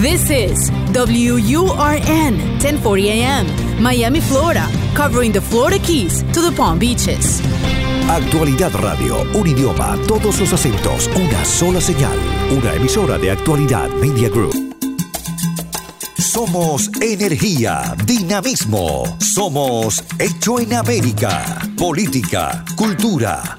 This is WURN 1040 AM, Miami, Florida, covering the Florida Keys to the Palm Beaches. Actualidad Radio, un idioma, todos los acentos, una sola señal, una emisora de Actualidad Media Group. Somos energía, dinamismo. Somos Hecho en América. Política, cultura,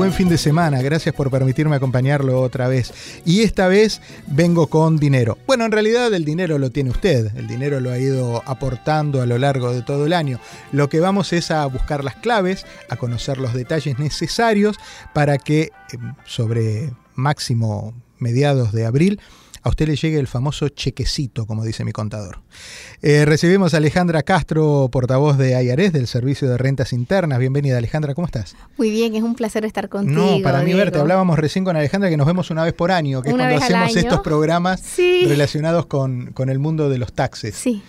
Buen fin de semana. Gracias por permitirme acompañarlo otra vez. Y esta vez vengo con dinero. Bueno, en realidad el dinero lo tiene usted. El dinero lo ha ido aportando a lo largo de todo el año. Lo que vamos es a buscar las claves, a conocer los detalles necesarios para que eh, sobre máximo mediados de abril a usted le llegue el famoso chequecito, como dice mi contador. Eh, recibimos a Alejandra Castro, portavoz de IARES, del Servicio de Rentas Internas. Bienvenida, Alejandra, ¿cómo estás? Muy bien, es un placer estar contigo. No, para mí Diego. verte. Hablábamos recién con Alejandra que nos vemos una vez por año, que es cuando hacemos estos programas Sí. relacionados con, con el mundo de los taxes. Sí.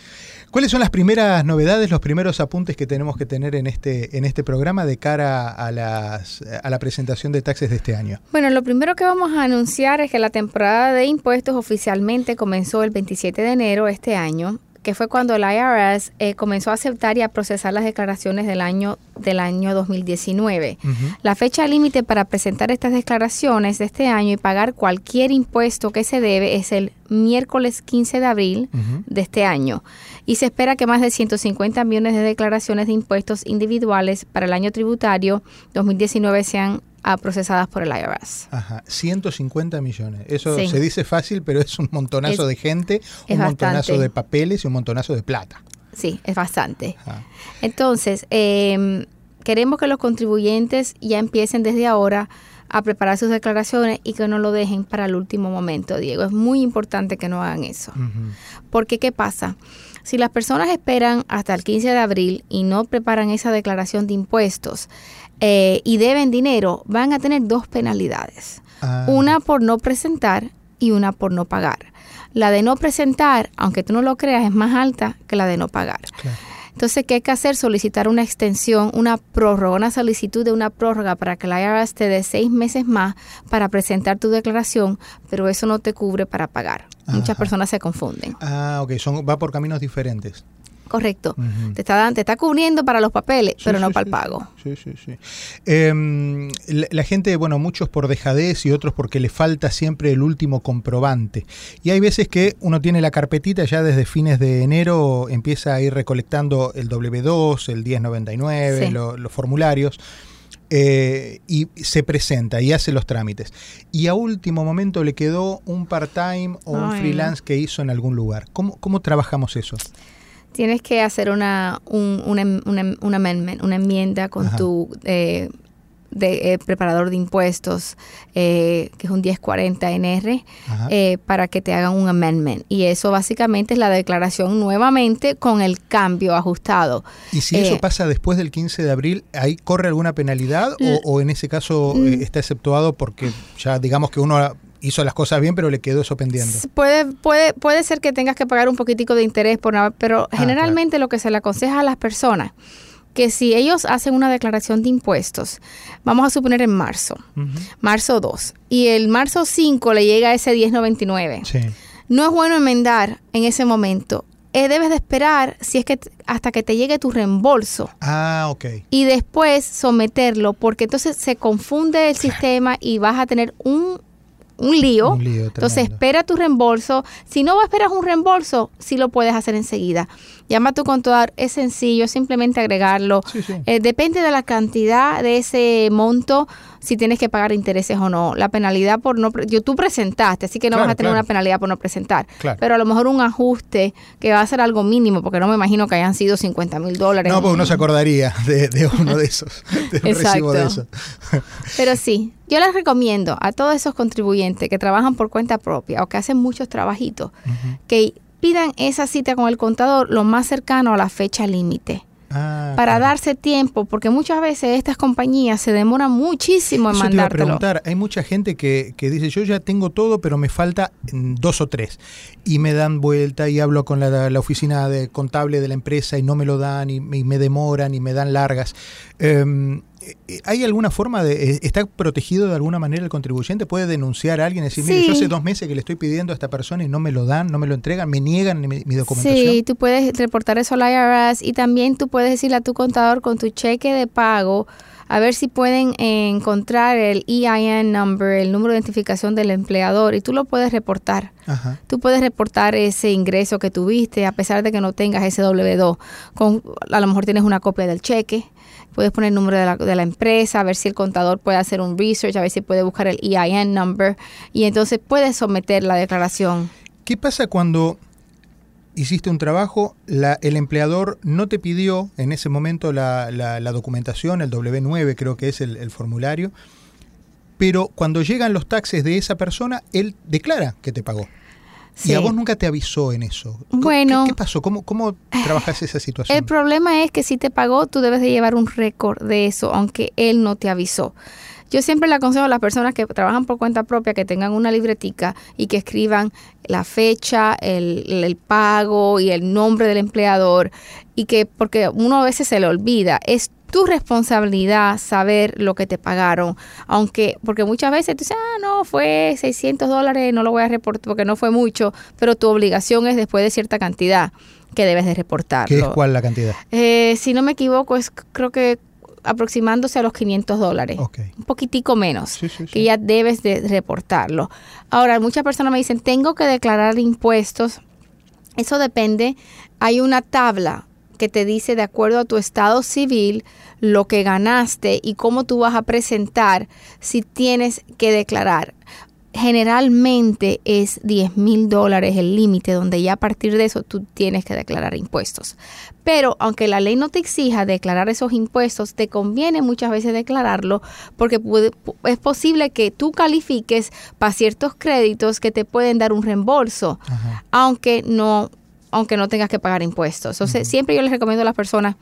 ¿Cuáles son las primeras novedades, los primeros apuntes que tenemos que tener en este, en este programa de cara a, las, a la presentación de taxes de este año? Bueno, lo primero que vamos a anunciar es que la temporada de impuestos oficialmente comenzó el 27 de enero de este año, que fue cuando el IRS eh, comenzó a aceptar y a procesar las declaraciones del año del año 2019. La fecha límite para presentar estas declaraciones de este año y pagar cualquier impuesto que se debe es el miércoles 15 de abril de este año. Y se espera que más de 150 millones de declaraciones de impuestos individuales para el año tributario 2019 sean procesadas por el IRS. Ajá, 150 millones. Eso Sí. se dice fácil, pero es un montonazo Es- de gente, un montonazo bastante. de papeles y un montonazo de plata. Sí, es bastante. Ajá. Entonces, eh, queremos que los contribuyentes ya empiecen desde ahora a preparar sus declaraciones y que no lo dejen para el último momento, Diego. Es muy importante que no hagan eso. Ujú. Porque, ¿qué pasa? Si las personas esperan hasta el 15 de abril y no preparan esa declaración de impuestos eh, y deben dinero, van a tener dos penalidades. Ah. Una por no presentar y una por no pagar. La de no presentar, aunque tú no lo creas, es más alta que la de no pagar. Claro. Entonces, ¿qué hay que hacer? Solicitar una extensión, una prórroga, una solicitud de una prórroga para que la IRS te dé seis meses más para presentar tu declaración, pero eso no te cubre para pagar. Muchas personas se confunden. Ah, ok, son, va por caminos diferentes. Correcto. Te, está, te está cubriendo para los papeles, Sí, pero no para el pago. Sí, sí, sí. Em, la, la gente, bueno, muchos por dejadez y otros porque le falta siempre el último comprobante. Y hay veces que uno tiene la carpetita ya desde fines de enero, empieza a ir recolectando el W2, el 1099, Sí. lo- los formularios. eh, y se presenta y hace los trámites. Y a último momento le quedó un part-time o un freelance que hizo en algún lugar. ¿Cómo, cómo trabajamos eso? Tienes que hacer una, un, una, una- un amendment, una enmienda con Ajá. tu eh, de, eh, preparador de impuestos, eh, que es un 1040 NR, Ajá. eh, para que te hagan un amendment. Y eso básicamente es la declaración nuevamente con el cambio ajustado. ¿Y si eso Eh, pasa después del 15 de abril, ahí corre alguna penalidad o, o en ese caso eh, está exceptuado porque ya digamos que uno hizo las cosas bien pero le quedó eso pendiente? Puede, puede, puede ser que tengas que pagar un poquitico de interés, por nada, pero Ah, generalmente lo que se le aconseja a las personas, que si ellos hacen una declaración de impuestos, vamos a suponer en marzo, marzo 2, y el marzo 5 le llega ese 1099, Sí. no es bueno enmendar en ese momento. Eh, debes de esperar si es que hasta que te llegue tu reembolso Ah, ok. y después someterlo, porque entonces se confunde el sistema y vas a tener un, un lío. Un lío entonces espera tu reembolso. Si no esperas un reembolso, sí lo puedes hacer enseguida. Llama a tu contador, es sencillo, simplemente agregarlo. Sí, sí. Eh, depende de la cantidad de ese monto, si tienes que pagar intereses o no. La penalidad por no... Yo, tú presentaste, así que no Claro, vas a tener claro. una penalidad por no presentar. Claro. Pero a lo mejor un ajuste que va a ser algo mínimo, porque no me imagino que hayan sido 50 mil dólares. No, porque uno se acordaría de, de uno de esos, de un recibo de Exacto. eso. Pero sí, yo les recomiendo a todos esos contribuyentes que trabajan por cuenta propia o que hacen muchos trabajitos, que pidan esa cita con el contador lo más cercano a la fecha límite. Ah, Para claro. darse tiempo, porque muchas veces estas compañías se demoran muchísimo en Eso te iba a mandártelo. preguntar, hay mucha gente que, que dice, yo ya tengo todo, pero me falta mm, dos o tres. Y me dan vuelta y hablo con la, la oficina de contable de la empresa y no me lo dan y, me- y me demoran y me dan largas. Em, ¿Hay alguna forma de, eh, está protegido de alguna manera el contribuyente? ¿Puede denunciar a alguien y decir, mire, yo hace dos meses que le estoy pidiendo a esta persona y no me lo dan, no me lo entregan, me niegan mi, mi documentación? Sí, tú puedes reportar eso al IRS y también tú puedes decirle a tu contador con tu cheque de pago a ver si pueden eh, encontrar el EIN number, el número de identificación del empleador y tú lo puedes reportar. Ajá. Tú puedes reportar ese ingreso que tuviste a pesar de que no tengas ese W2. Con, a lo mejor tienes una copia del cheque, puedes poner el número de la, de la empresa, a ver si el contador puede hacer un research, a ver si puede buscar el EIN number y entonces puedes someter la declaración. ¿Qué pasa cuando hiciste un trabajo, el empleador no te pidió en ese momento la, la- la documentación, el W9 creo que es el, el formulario, pero cuando llegan los taxes de esa persona, él declara que te pagó. Y a vos nunca te avisó en eso. ¿Qué- Bueno. ¿Qué, qué pasó? ¿Cómo, cómo trabajas esa situación? El problema es que si te pagó, tú debes de llevar un récord de eso, aunque él no te avisó. Yo siempre le aconsejo a las personas que trabajan por cuenta propia que tengan una libretica y que escriban la fecha, el, el pago y el nombre del empleador y que porque uno a veces se le olvida, es tu responsabilidad saber lo que te pagaron, aunque porque muchas veces tú dices, ah, no, fue 600 dólares, no lo voy a reportar porque no fue mucho, pero tu obligación es después de cierta cantidad que debes de reportarlo. ¿Qué es cuál la cantidad? Eh, si no me equivoco, es creo que aproximándose a los 500 dólares. Un poquitico menos, Sí, sí, que sí. ya debes de reportarlo. Ahora, muchas personas me dicen, tengo que declarar impuestos. Eso depende. Hay una tabla que te dice, de acuerdo a tu estado civil, lo que ganaste y cómo tú vas a presentar si tienes que declarar. Generalmente es 10 mil dólares el límite, donde ya a partir de eso tú tienes que declarar impuestos. Pero aunque la ley no te exija declarar esos impuestos, te conviene muchas veces declararlo porque puede- pu- es posible que tú califiques para ciertos créditos que te pueden dar un reembolso, Ajá. aunque no, aunque no tengas que pagar impuestos. Entonces, siempre yo les recomiendo a las personas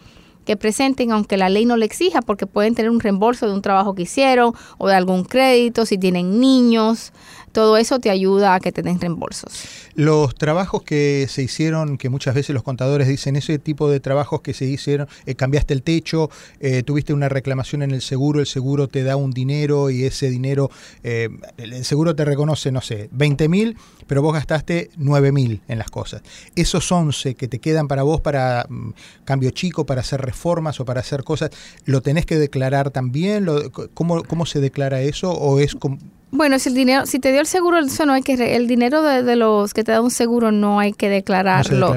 que presenten, aunque la ley no le exija, porque pueden tener un reembolso de un trabajo que hicieron o de algún crédito, si tienen niños, todo eso te ayuda a que te den reembolsos. Los trabajos que se hicieron, que muchas veces los contadores dicen, ese tipo de trabajos que se hicieron, eh, cambiaste el techo, eh, tuviste una reclamación en el seguro, el seguro te da un dinero y ese dinero, eh, el seguro te reconoce, no sé, 20 mil, pero vos gastaste 9 mil en las cosas. Esos 11 que te quedan para vos para mm, cambio chico, para hacer reformas o para hacer cosas, ¿lo tenés que declarar también? ¿Lo- ¿Cómo, ¿Cómo se declara eso? ¿O es como... Bueno, si el dinero, si te dio el seguro, eso no hay que, el dinero de, de los que te da un seguro no hay que no se declararlo.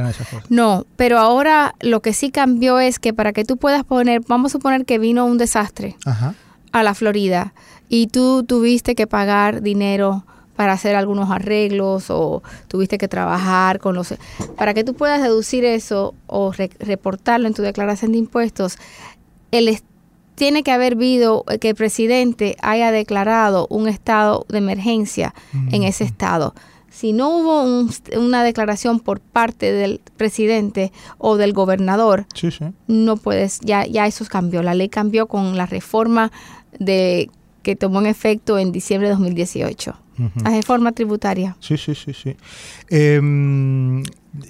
No, pero ahora lo que sí cambió es que para que tú puedas poner, vamos a suponer que vino un desastre Ajá. a la Florida y tú tuviste que pagar dinero para hacer algunos arreglos o tuviste que trabajar con los... Para que tú puedas deducir eso o re- reportarlo en tu declaración de impuestos, el tiene que haber habido que el presidente haya declarado un estado de emergencia en ese estado. Si no hubo un- una declaración por parte del presidente o del gobernador, Sí, sí. no puedes, ya, ya eso cambió. La ley cambió con la reforma de que tomó en efecto en diciembre de 2018. Ujú. La reforma tributaria. Sí, sí, sí, sí. Em,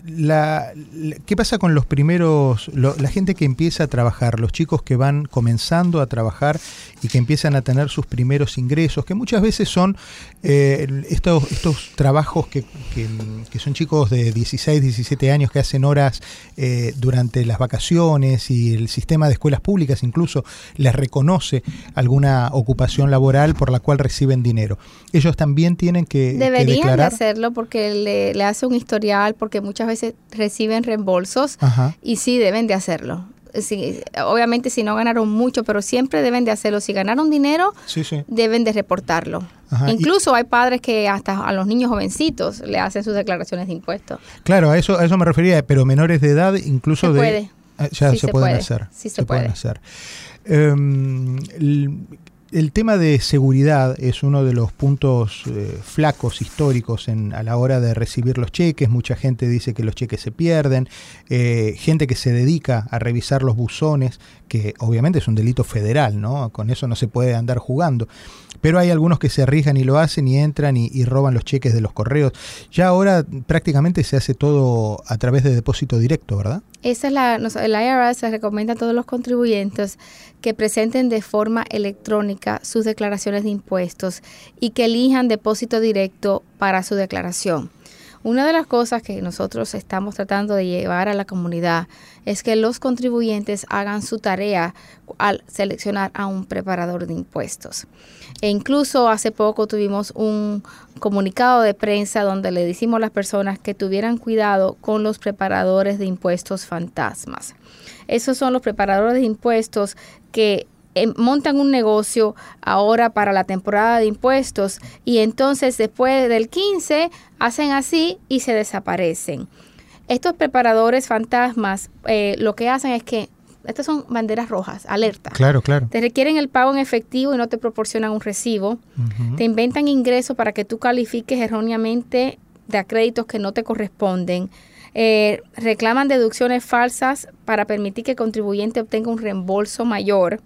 la, la- ¿Qué pasa con los primeros, lo- la gente que empieza a trabajar, los chicos que van comenzando a trabajar y que empiezan a tener sus primeros ingresos, que muchas veces son eh, estos, estos trabajos que, que- que son chicos de 16, 17 años que hacen horas eh, durante las vacaciones y el sistema de escuelas públicas incluso les reconoce alguna ocupación laboral por la cual reciben dinero. Ellos también tienen que, que Deberían de declarar. hacerlo porque le, le hace un historial, porque muchas veces reciben reembolsos Ajá. y sí deben de hacerlo. si, obviamente si no ganaron mucho, pero siempre deben de hacerlo. Si ganaron dinero, Sí, sí. deben de reportarlo. Ajá, y- Incluso hay padres que hasta a los niños jovencitos le hacen sus declaraciones de impuestos. Claro, a eso, a eso me refería, pero menores de edad incluso Se de... puede. Ah, Ya Sí se, se pueden puede. hacer. Sí se pueden puede. hacer. Em, el, tema de seguridad es uno de los puntos eh, flacos históricos en, a la hora de recibir los cheques. Mucha gente dice que los cheques se pierden. Eh, gente que se dedica a revisar los buzones, que obviamente es un delito federal, ¿no? Con eso no se puede andar jugando. Pero hay algunos que se arriesgan y lo hacen y entran y, y roban los cheques de los correos. Ya ahora prácticamente se hace todo a través de depósito directo, ¿verdad? Esa es la, el IRS recomienda a todos los contribuyentes que presenten de forma electrónica sus declaraciones de impuestos y que elijan depósito directo para su declaración. Una de las cosas que nosotros estamos tratando de llevar a la comunidad es que los contribuyentes hagan su tarea al seleccionar a un preparador de impuestos. E incluso hace poco tuvimos un comunicado de prensa donde le decimos a las personas que tuvieran cuidado con los preparadores de impuestos fantasmas. Esos son los preparadores de impuestos que eh, montan un negocio ahora para la temporada de impuestos y entonces después del 15 hacen así y se desaparecen. Estos preparadores fantasmas eh, lo que hacen es que estas son banderas rojas, alerta. Claro, claro. Te requieren el pago en efectivo y no te proporcionan un recibo. Te inventan ingresos para que tú califiques erróneamente de créditos que no te corresponden. Eh, reclaman deducciones falsas para permitir que el contribuyente obtenga un reembolso mayor.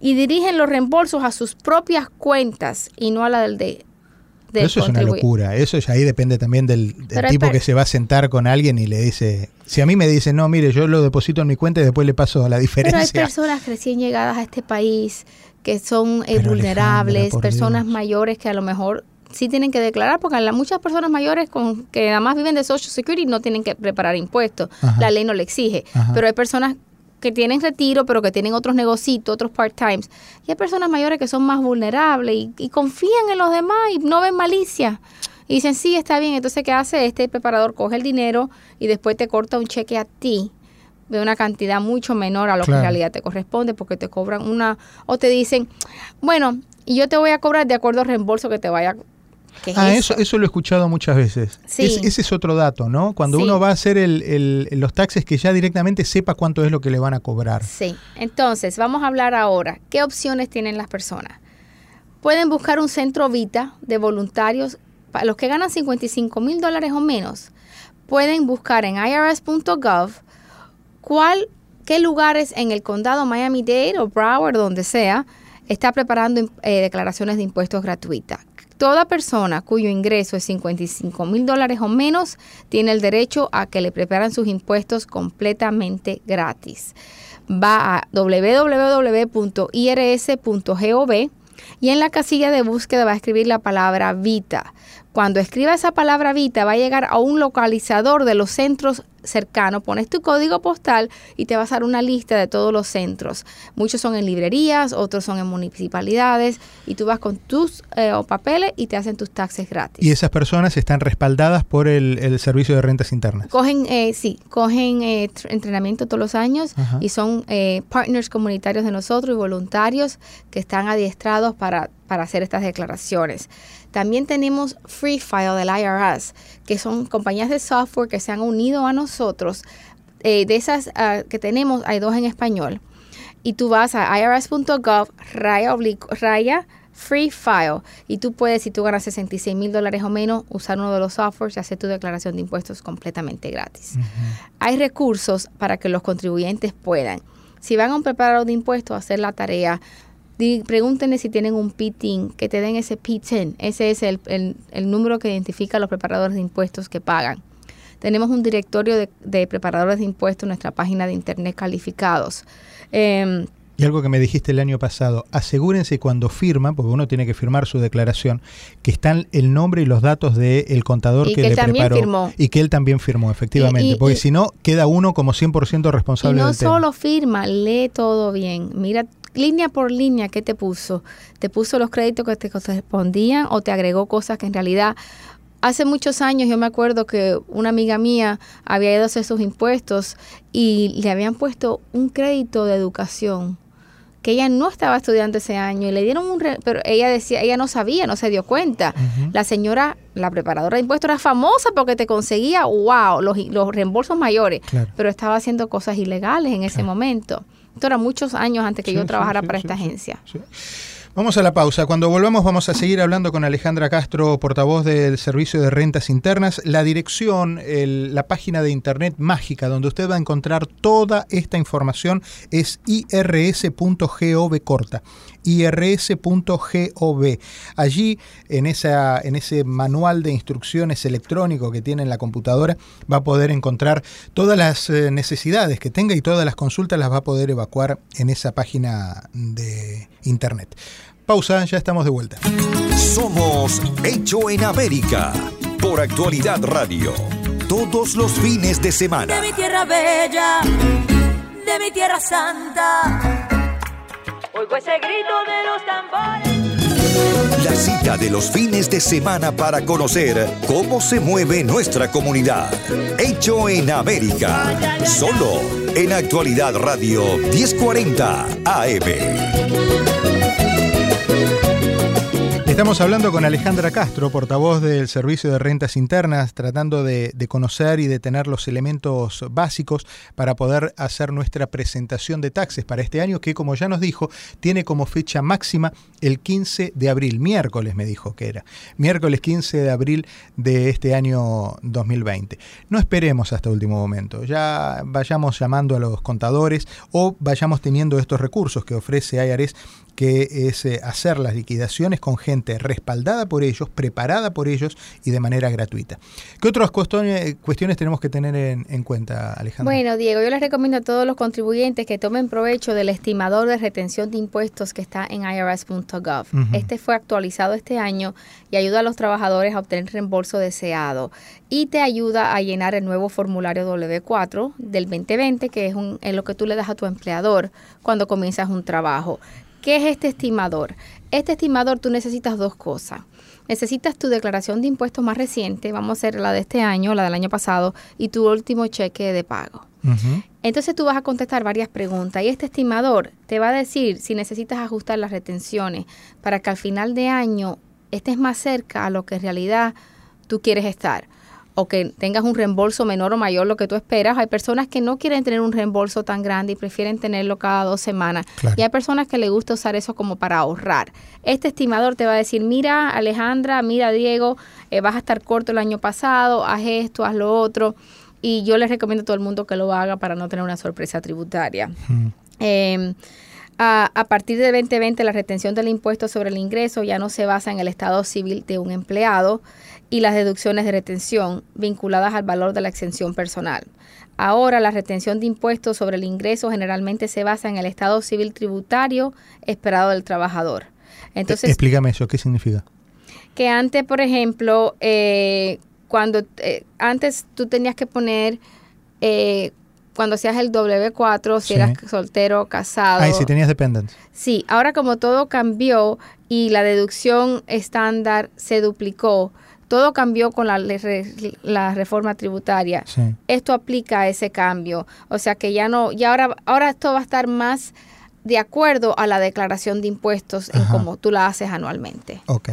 Y dirigen los reembolsos a sus propias cuentas y no a la del de, del Eso es una locura. Eso ya ahí depende también del, del tipo que se va a sentar con alguien y le dice. Si a mí me dicen, no, mire, yo lo deposito en mi cuenta y después le paso la Pero hay diferencia. personas recién llegadas a este país que son eh, vulnerables, personas Dios. mayores que a lo mejor sí tienen que declarar, porque la- muchas personas mayores con que nada más viven de Social Security no tienen que preparar impuestos. Ajá. La ley no le exige. Ajá. Pero hay personas que tienen retiro, pero que tienen otros negocios, otros part-times. Y hay personas mayores que son más vulnerables y, y confían en los demás y no ven malicia. Y dicen, sí, está bien. Entonces, ¿qué hace este preparador? Coge el dinero y después te corta un cheque a ti de una cantidad mucho menor a lo que en realidad te corresponde porque te cobran una... O te dicen, bueno, y yo te voy a cobrar de acuerdo al reembolso que te vaya... ¿Qué es Ah, eso? eso, eso lo he escuchado muchas veces. Sí. Es- ese es otro dato, ¿no? Cuando Sí. uno va a hacer el- el- los taxes, que ya directamente sepa cuánto es lo que le van a cobrar. Sí, entonces vamos a hablar ahora. ¿Qué opciones tienen las personas? Pueden buscar un centro Vita de voluntarios. Para los que ganan 55 mil dólares o menos, pueden buscar en irs.gov cuál, qué lugares en el condado Miami-Dade o Broward, donde sea, está preparando eh, declaraciones de impuestos gratuitas. Toda persona cuyo ingreso es 55 mil dólares o menos tiene el derecho a que le preparan sus impuestos completamente gratis. Va a www.irs.gov y en la casilla de búsqueda va a escribir la palabra Vita. Cuando escriba esa palabra Vita va a llegar a un localizador de los centros cercanos, pones tu código postal y te vas a dar una lista de todos los centros. Muchos son en librerías, otros son en municipalidades y tú vas con tus eh, papeles y te hacen tus taxes gratis. Y esas personas están respaldadas por el, el Servicio de Rentas Internas. Cogen, eh, sí, cogen eh, tr- entrenamiento todos los años Ajá. y son eh, partners comunitarios de nosotros y voluntarios que están adiestrados para, para hacer estas declaraciones. También tenemos Free File del IRS, que son compañías de software que se han unido a nosotros. Eh, de esas ah, que tenemos, hay dos en español. Y tú vas a irs.gov, raya, oblicu- raya Free File. Y tú puedes, si tú ganas 66 mil dólares o menos, usar uno de los softwares y hacer tu declaración de impuestos completamente gratis. Hay recursos para que los contribuyentes puedan. Si van a un preparador de impuestos hacer la tarea, di- pregúntenle si tienen un PITIN, que te den ese PITIN. Ese es el, el- el número que identifica a los preparadores de impuestos que pagan. Tenemos un directorio de, de preparadores de impuestos en nuestra página de internet calificados. Em, Y algo que me dijiste el año pasado, asegúrense cuando firman, porque uno tiene que firmar su declaración, que están el nombre y los datos del contador Y que, que él le también preparó. firmó. Y que él también firmó, efectivamente. Y- y- porque y- si no, queda uno como 100% y responsable no del tema. solo firma, lee todo bien. Mira línea por línea qué te puso. Te puso los créditos que te correspondían o te agregó cosas que en realidad hace muchos años yo me acuerdo que una amiga mía había ido a hacer sus impuestos y le habían puesto un crédito de educación que ella no estaba estudiando ese año y le dieron un pero ella decía ella no sabía no se dio cuenta. La señora la preparadora de impuestos era famosa porque te conseguía wow los, los reembolsos mayores pero estaba haciendo cosas ilegales en ese momento esto era muchos años antes que yo trabajara para esta agencia Vamos a la pausa. Cuando volvamos vamos a seguir hablando con Alejandra Castro, portavoz del Servicio de Rentas Internas. La dirección, la página de internet mágica donde usted va a encontrar toda esta información es irs.gov corta irs.gov. Allí, en, esa, en ese manual de instrucciones electrónico que tiene en la computadora, va a poder encontrar todas las eh, necesidades que tenga y todas las consultas las va a poder evacuar en esa página de internet. Pausa, ya estamos de vuelta. Somos Hecho en América por Actualidad Radio. Todos los fines de semana. De mi tierra bella, de mi tierra santa. Oigo ese grito de los tambores. La cita de los fines de semana para conocer cómo se mueve nuestra comunidad. Hecho en América. Solo en Actualidad Radio 1040 AM. Estamos hablando con Alejandra Castro, portavoz del Servicio de Rentas Internas, tratando de, conocer y de tener los elementos básicos para poder hacer nuestra presentación de taxes para este año, que como ya nos dijo, tiene como fecha máxima el 15 de abril, miércoles me dijo que era, miércoles 15 de abril de este año 2020. No esperemos hasta último momento, ya vayamos llamando a los contadores o vayamos teniendo estos recursos que ofrece IARES que es eh, hacer las liquidaciones con gente respaldada por ellos, preparada por ellos y de manera gratuita. ¿Qué otras cuestiones, tenemos que tener en, cuenta, Alejandro? Bueno, Diego, yo les recomiendo a todos los contribuyentes que tomen provecho del estimador de retención de impuestos que está en irs.gov. Este fue actualizado este año y ayuda a los trabajadores a obtener reembolso deseado y te ayuda a llenar el nuevo formulario W4 del 2020, que es, un, es lo que tú le das a tu empleador cuando comienzas un trabajo. ¿Qué es este estimador? Este estimador tú necesitas dos cosas. Necesitas tu declaración de impuestos más reciente, vamos a hacer la de este año, la del año pasado, y tu último cheque de pago. Entonces tú vas a contestar varias preguntas y este estimador te va a decir si necesitas ajustar las retenciones para que al final de año estés más cerca a lo que en realidad tú quieres estar o que tengas un reembolso menor o mayor lo que tú esperas. Hay personas que no quieren tener un reembolso tan grande y prefieren tenerlo cada dos semanas. Y hay personas que les gusta usar eso como para ahorrar. Este estimador te va a decir, mira Alejandra, mira Diego, eh, vas a estar corto el año pasado, haz esto, haz lo otro. Y yo les recomiendo a todo el mundo que lo haga para no tener una sorpresa tributaria. Em, a, a, partir del 2020, la retención del impuesto sobre el ingreso ya no se basa en el estado civil de un empleado, y las deducciones de retención vinculadas al valor de la exención personal. Ahora, la retención de impuestos sobre el ingreso generalmente se basa en el estado civil tributario esperado del trabajador. Entonces, Explícame eso, ¿qué significa? Que antes, por ejemplo, eh, cuando eh, antes tú tenías que poner eh, cuando hacías el W4, si eras soltero, casado. Ah, si tenías dependents. Sí, ahora como todo cambió y la deducción estándar se duplicó, todo cambió con la, la reforma tributaria. Esto aplica a ese cambio. O sea que ya no, y ahora, ahora esto va a estar más de acuerdo a la declaración de impuestos en cómo tú la haces anualmente. Ok.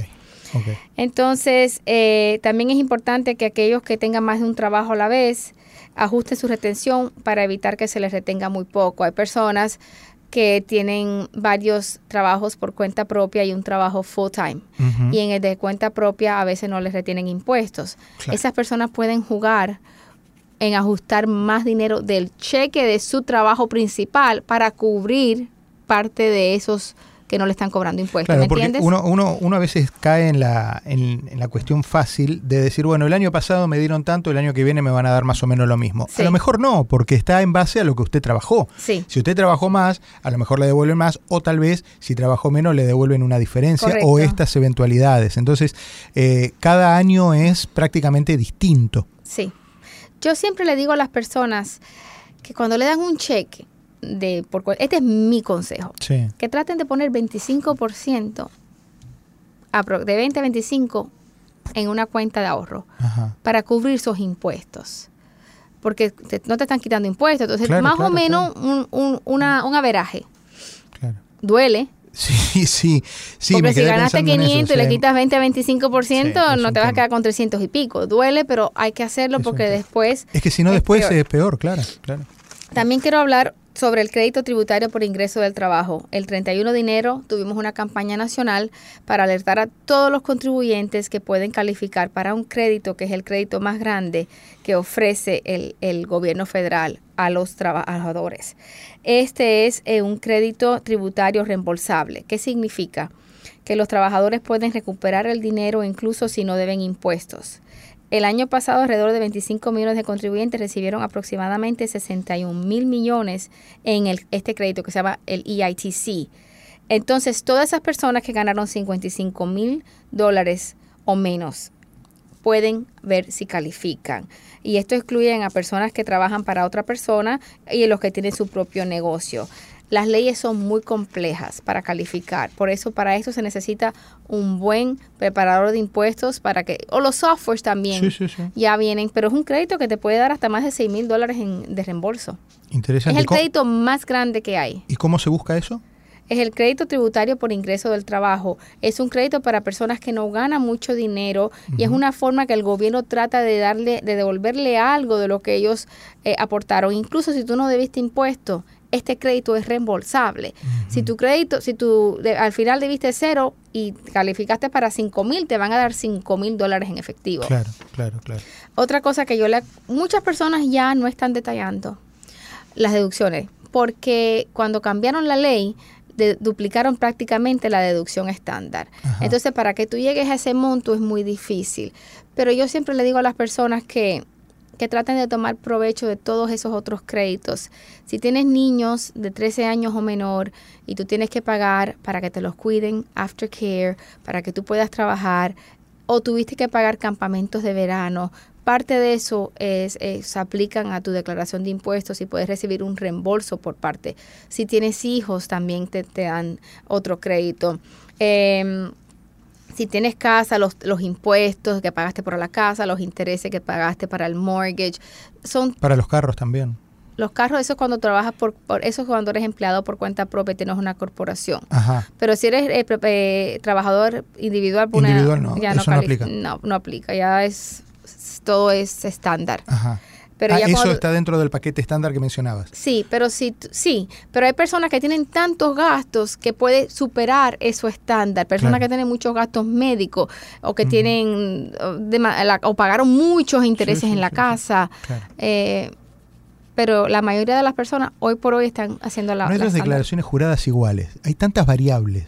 Entonces, eh, también es importante que aquellos que tengan más de un trabajo a la vez ajusten su retención para evitar que se les retenga muy poco. Hay personas que tienen varios trabajos por cuenta propia y un trabajo full time. Y en el de cuenta propia a veces no les retienen impuestos. Esas personas pueden jugar en ajustar más dinero del cheque de su trabajo principal para cubrir parte de esos que no le están cobrando impuestos. ¿me entiendes? Uno, uno, uno, a veces cae en la, en, la cuestión fácil de decir, bueno, el año pasado me dieron tanto, el año que viene me van a dar más o menos lo mismo. A lo mejor no, porque está en base a lo que usted trabajó. Si usted trabajó más, a lo mejor le devuelven más, o tal vez si trabajó menos le devuelven una diferencia o estas eventualidades. Entonces, eh, cada año es prácticamente distinto. Sí. Yo siempre le digo a las personas que cuando le dan un cheque, de por este es mi consejo. Que traten de poner 25% de 20 a 25 en una cuenta de ahorro Ajá. para cubrir sus impuestos. Porque te- no te están quitando impuestos. Entonces, Claro, más o claro, menos un, un, una- un averaje. Duele. Sí, sí, sí. porque me si ganaste pensando en eso, 500 y le quitas 20 a 25%, Sí, es no te vas a quedar con 300 y pico. Duele, pero hay que hacerlo Es porque después... Es que si no es después peor. es peor, claro, claro. También quiero hablar sobre el crédito tributario por ingreso del trabajo. El 31 de enero tuvimos una campaña nacional para alertar a todos los contribuyentes que pueden calificar para un crédito, que es el crédito más grande que ofrece el, el gobierno federal a los trabajadores. Este es eh, un crédito tributario reembolsable. ¿Qué significa? Que los trabajadores pueden recuperar el dinero incluso si no deben impuestos. El año pasado, alrededor de 25 millones de contribuyentes recibieron aproximadamente 61 mil millones en el, este crédito que se llama el EITC. Entonces, todas esas personas que ganaron 55 mil dólares o menos pueden ver si califican. Y esto excluye a personas que trabajan para otra persona y los que tienen su propio negocio. Las leyes son muy complejas para calificar, por eso para esto se necesita un buen preparador de impuestos para que, o los softwares también Sí, sí, sí. ya vienen, pero es un crédito que te puede dar hasta más de 6 mil dólares en- de reembolso. Es Interesante. el ¿Y cómo- crédito más grande que hay. ¿Y cómo se busca eso? Es el crédito tributario por ingreso del trabajo. Es un crédito para personas que no ganan mucho dinero y es una forma que el gobierno trata de darle, de devolverle algo de lo que ellos eh, aportaron. Incluso si tú no debiste impuestos, este crédito es reembolsable. Si tu crédito, si tú de- al final debiste cero y calificaste para 5 mil, te van a dar 5 mil dólares en efectivo. Claro, claro, claro. Otra cosa que yo le... Muchas personas ya no están detallando las deducciones, porque cuando cambiaron la ley, de- duplicaron prácticamente la deducción estándar. Ajá. Entonces, para que tú llegues a ese monto es muy difícil. Pero yo siempre le digo a las personas que, que traten de tomar provecho de todos esos otros créditos. Si tienes niños de 13 años o menor y tú tienes que pagar para que te los cuiden, aftercare, para que tú puedas trabajar, o tuviste que pagar campamentos de verano, parte de eso es, eh, se aplican a tu declaración de impuestos y puedes recibir un reembolso por parte. Si tienes hijos, también te, te dan otro crédito. Em, si tienes casa, los, los impuestos que pagaste por la casa, los intereses que pagaste para el mortgage, son Para los carros también. los carros, eso es cuando trabajas por, por eso es cuando eres empleado por cuenta propia y tienes una corporación. Ajá. Pero si eres eh, eh, trabajador individual, una- Individual no, ya eso no califica. aplica. No, no aplica, ya es- todo es estándar. Ajá. Pero Ah, ya eso cuando- está dentro del paquete estándar que mencionabas. Sí, pero sí, sí, pero hay personas que tienen tantos gastos que puede superar eso estándar. Personas Claro. que tienen muchos gastos médicos o que tienen dema- la- o pagaron muchos intereses Sí, sí, en la sí, casa. Claro. Eh, pero la mayoría de las personas hoy por hoy están haciendo la, no hay la las declaraciones juradas iguales. Hay tantas variables.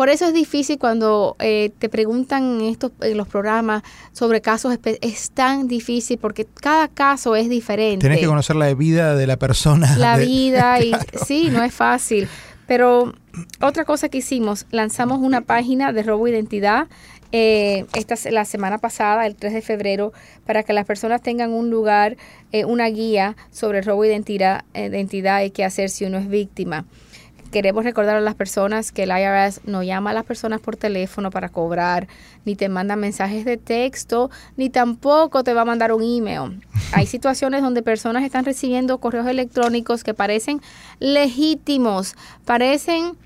Por eso es difícil cuando eh, te preguntan en, estos, en los programas sobre casos, es tan difícil porque cada caso es diferente. Tenés que conocer la vida de la persona. la de- vida y sí, no es fácil. Pero otra cosa que hicimos, lanzamos una página de robo de identidad eh, esta la semana pasada, el 3 de febrero, para que las personas tengan un lugar, eh, una guía sobre el robo de identidad, eh, de identidad y qué hacer si uno es víctima. Queremos recordar a las personas que el IRS no llama a las personas por teléfono para cobrar, ni te manda mensajes de texto, ni tampoco te va a mandar un email. Hay situaciones donde personas están recibiendo correos electrónicos que parecen legítimos, parecen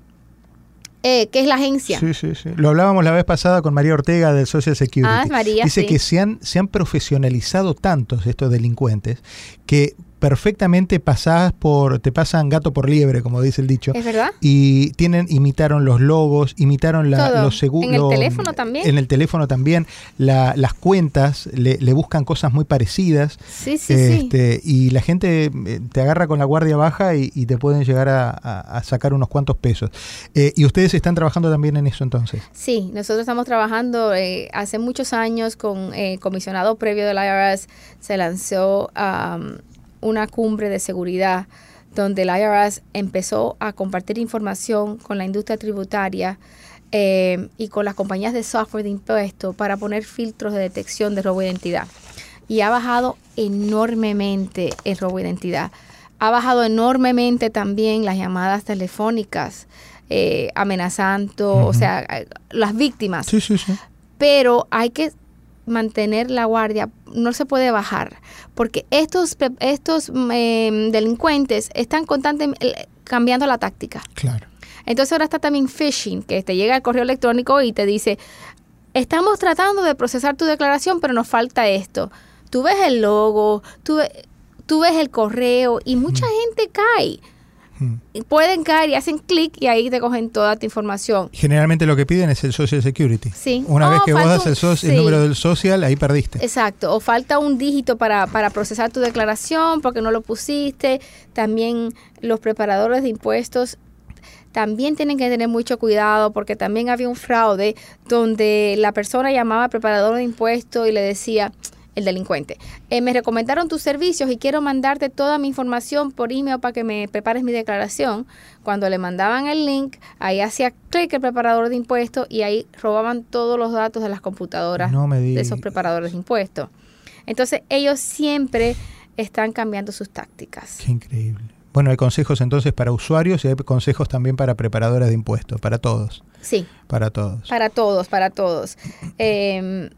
eh, que es la agencia. Sí, sí, sí. Lo hablábamos la vez pasada con María Ortega del Social Security. Ah, María, Dice sí. que se han, se han profesionalizado tantos estos delincuentes que perfectamente pasás por, te pasan gato por liebre, como dice el dicho. ¿Es verdad? Y tienen, imitaron los logos, imitaron la- Todo. los seguros. ¿En el teléfono también? En el teléfono también. La- las cuentas le, le buscan cosas muy parecidas. Sí, sí, sí. este, Y la gente eh, te agarra con la guardia baja y, y te pueden llegar a, a- a sacar unos cuantos pesos. Eh, y ustedes están trabajando también en eso entonces. Sí, nosotros estamos trabajando eh, hace muchos años con eh, comisionado previo del IRS. Se lanzó una cumbre de seguridad donde el IRS empezó a compartir información con la industria tributaria eh, y con las compañías de software de impuestos para poner filtros de detección de robo de identidad. Y ha bajado enormemente el robo de identidad. Ha bajado enormemente también las llamadas telefónicas eh, amenazando, o sea, eh, las víctimas Sí, sí, sí. pero hay que mantener la guardia, no se puede bajar, porque estos, estos em, delincuentes están constantemente eh, cambiando la táctica. Claro. Entonces ahora está también phishing, que te llega el correo electrónico y te dice, estamos tratando de procesar tu declaración, pero nos falta esto. Tú ves el logo, tú, tú ves el correo y mucha gente cae. Pueden caer y hacen clic y ahí te cogen toda tu información. Generalmente lo que piden es el Social Security. Sí. Una vez Oh, que vos das el, so- el número del social, ahí perdiste. Exacto, o falta un dígito para, para procesar tu declaración porque no lo pusiste. También los preparadores de impuestos también tienen que tener mucho cuidado porque también había un fraude donde la persona llamaba al preparador de impuestos y le decía, el delincuente, "Eh, me recomendaron tus servicios y quiero mandarte toda mi información por email para que me prepares mi declaración. Cuando le mandaban el link, ahí hacía clic el preparador de impuestos y ahí robaban todos los datos de las computadoras No me de esos preparadores de impuestos. Entonces ellos siempre están cambiando sus tácticas. Qué increíble. Bueno, hay consejos entonces para usuarios y hay consejos también para preparadoras de impuestos, para todos, Sí, para todos. para todos, para todos. Eh,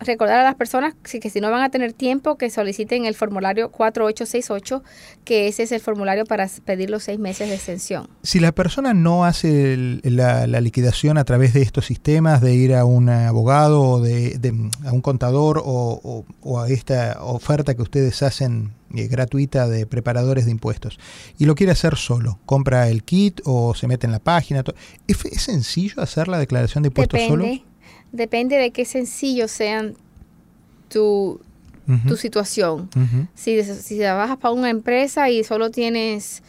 recordar a las personas que si no van a tener tiempo, que soliciten el formulario 4868, que ese es el formulario para pedir los seis meses de extensión. Si la persona no hace el- la, la liquidación a través de estos sistemas, de ir a un abogado o de, de- a un contador o, o- o a esta oferta que ustedes hacen eh, gratuita de preparadores de impuestos, y lo quiere hacer solo, compra el kit o se mete en la página, ¿es, es sencillo hacer la declaración de impuestos solo? Depende, de qué sencillo sean tu, tu situación. Si, si trabajas para una empresa y solo tienes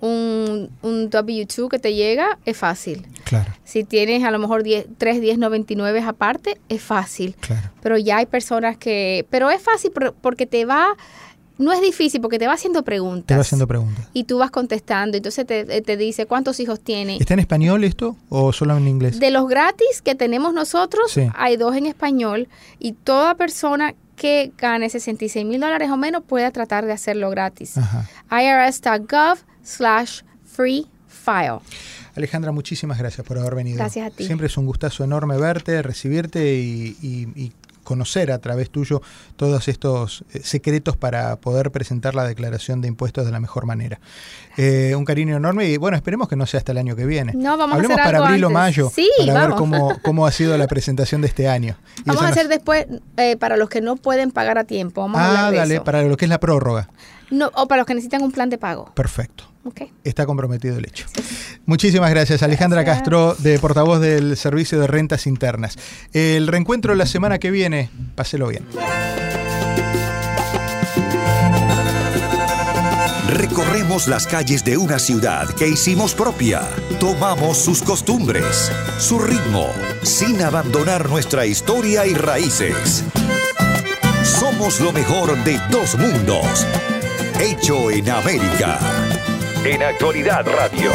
un, un W2 que te llega, es fácil. Claro, Si tienes a lo mejor 10, 3 1099 aparte, es fácil. claro. Pero ya hay personas que... Pero es fácil por- porque te va... No es difícil porque te va haciendo preguntas. Te va haciendo preguntas. Y tú vas contestando. Entonces te, te dice cuántos hijos tiene. ¿Está en español esto o solo en inglés? De los gratis que tenemos nosotros, Sí. hay dos en español y toda persona que gane 66 mil dólares o menos puede tratar de hacerlo gratis. Irs.gov slash free file. Alejandra, muchísimas gracias por haber venido. Gracias a ti. Siempre es un gustazo enorme verte, recibirte y, y- y conocer a través tuyo todos estos eh, secretos para poder presentar la declaración de impuestos de la mejor manera. Eh, un cariño enorme y bueno, esperemos que no sea hasta el año que viene. No, vamos a Hablemos hacer para algo abril o antes. mayo Sí, para ver vamos. cómo, cómo ha sido la presentación de este año. Y Vamos a nos- hacer después, eh, para los que no pueden pagar a tiempo, vamos a Ah, hablar de dale, eso. para lo que es la prórroga. No, o para los que necesitan un plan de pago. Perfecto. Ok. Está comprometido el hecho. Muchísimas gracias, Alejandra Gracias. Castro, de portavoz del Servicio de Rentas Internas. El reencuentro la semana que viene, páselo bien. Recorremos las calles de una ciudad que hicimos propia. Tomamos sus costumbres, su ritmo, sin abandonar nuestra historia y raíces. Somos lo mejor de dos mundos. Hecho en América. En Actualidad Radio.